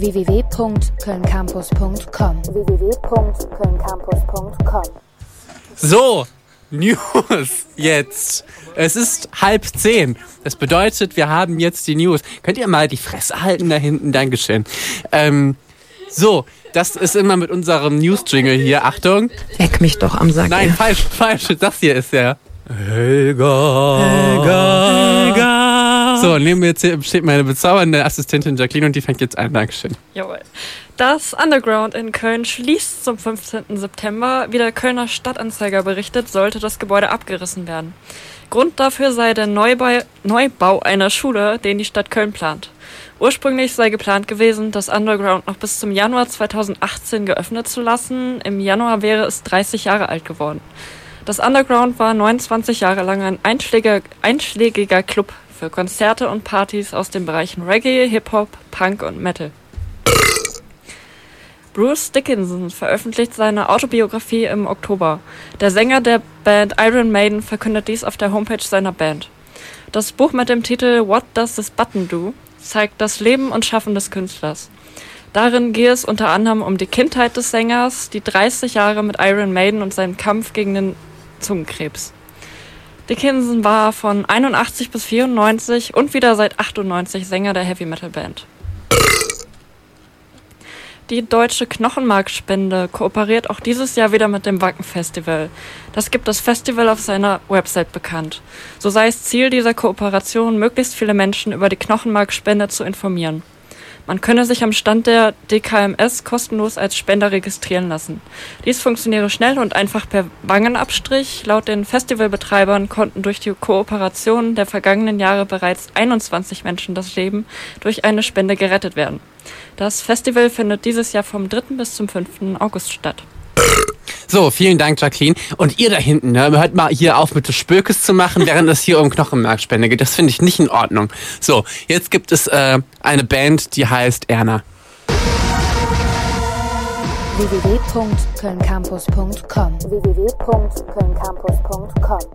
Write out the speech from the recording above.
www.kölncampus.com www.kölncampus.com So, News jetzt. Es ist halb zehn. Das bedeutet, wir haben jetzt die News. Könnt ihr mal die Fresse halten da hinten? Dankeschön. Ähm, so, das ist immer mit unserem News-Jingle hier. Achtung. Leck mich doch am Sack. Nein, falsch, falsch. Das hier ist der. Helga. Helga. Helga. So, neben mir steht meine bezaubernde Assistentin Jacqueline und die fängt jetzt an. Dankeschön. Jawohl. Das Underground in Köln schließt zum 15. September. Wie der Kölner Stadtanzeiger berichtet, sollte das Gebäude abgerissen werden. Grund dafür sei der Neubau, Neubau einer Schule, den die Stadt Köln plant. Ursprünglich sei geplant gewesen, das Underground noch bis zum Januar 2018 geöffnet zu lassen. Im Januar wäre es 30 Jahre alt geworden. Das Underground war 29 Jahre lang ein einschlägiger, einschlägiger Club für Konzerte und Partys aus den Bereichen Reggae, Hip-Hop, Punk und Metal. Bruce Dickinson veröffentlicht seine Autobiografie im Oktober. Der Sänger der Band Iron Maiden verkündet dies auf der Homepage seiner Band. Das Buch mit dem Titel What Does This Button Do zeigt das Leben und Schaffen des Künstlers. Darin gehe es unter anderem um die Kindheit des Sängers, die 30 Jahre mit Iron Maiden und seinen Kampf gegen den Zungenkrebs. Dickinson war von 81 bis 94 und wieder seit 98 Sänger der Heavy Metal Band. Die Deutsche Knochenmarkspende kooperiert auch dieses Jahr wieder mit dem Wacken Festival. Das gibt das Festival auf seiner Website bekannt. So sei es Ziel dieser Kooperation, möglichst viele Menschen über die Knochenmarkspende zu informieren. Man könne sich am Stand der DKMS kostenlos als Spender registrieren lassen. Dies funktioniere schnell und einfach per Wangenabstrich. Laut den Festivalbetreibern konnten durch die Kooperation der vergangenen Jahre bereits 21 Menschen das Leben durch eine Spende gerettet werden. Das Festival findet dieses Jahr vom 3. bis zum 5. August statt. So, vielen Dank, Jacqueline. Und ihr da hinten, ne, hört mal hier auf mit Spökes zu machen, während es hier um Knochenmarkspende geht. Das finde ich nicht in Ordnung. So, jetzt gibt es äh, eine Band, die heißt Erna. www.kölncampus.com www.kölncampus.com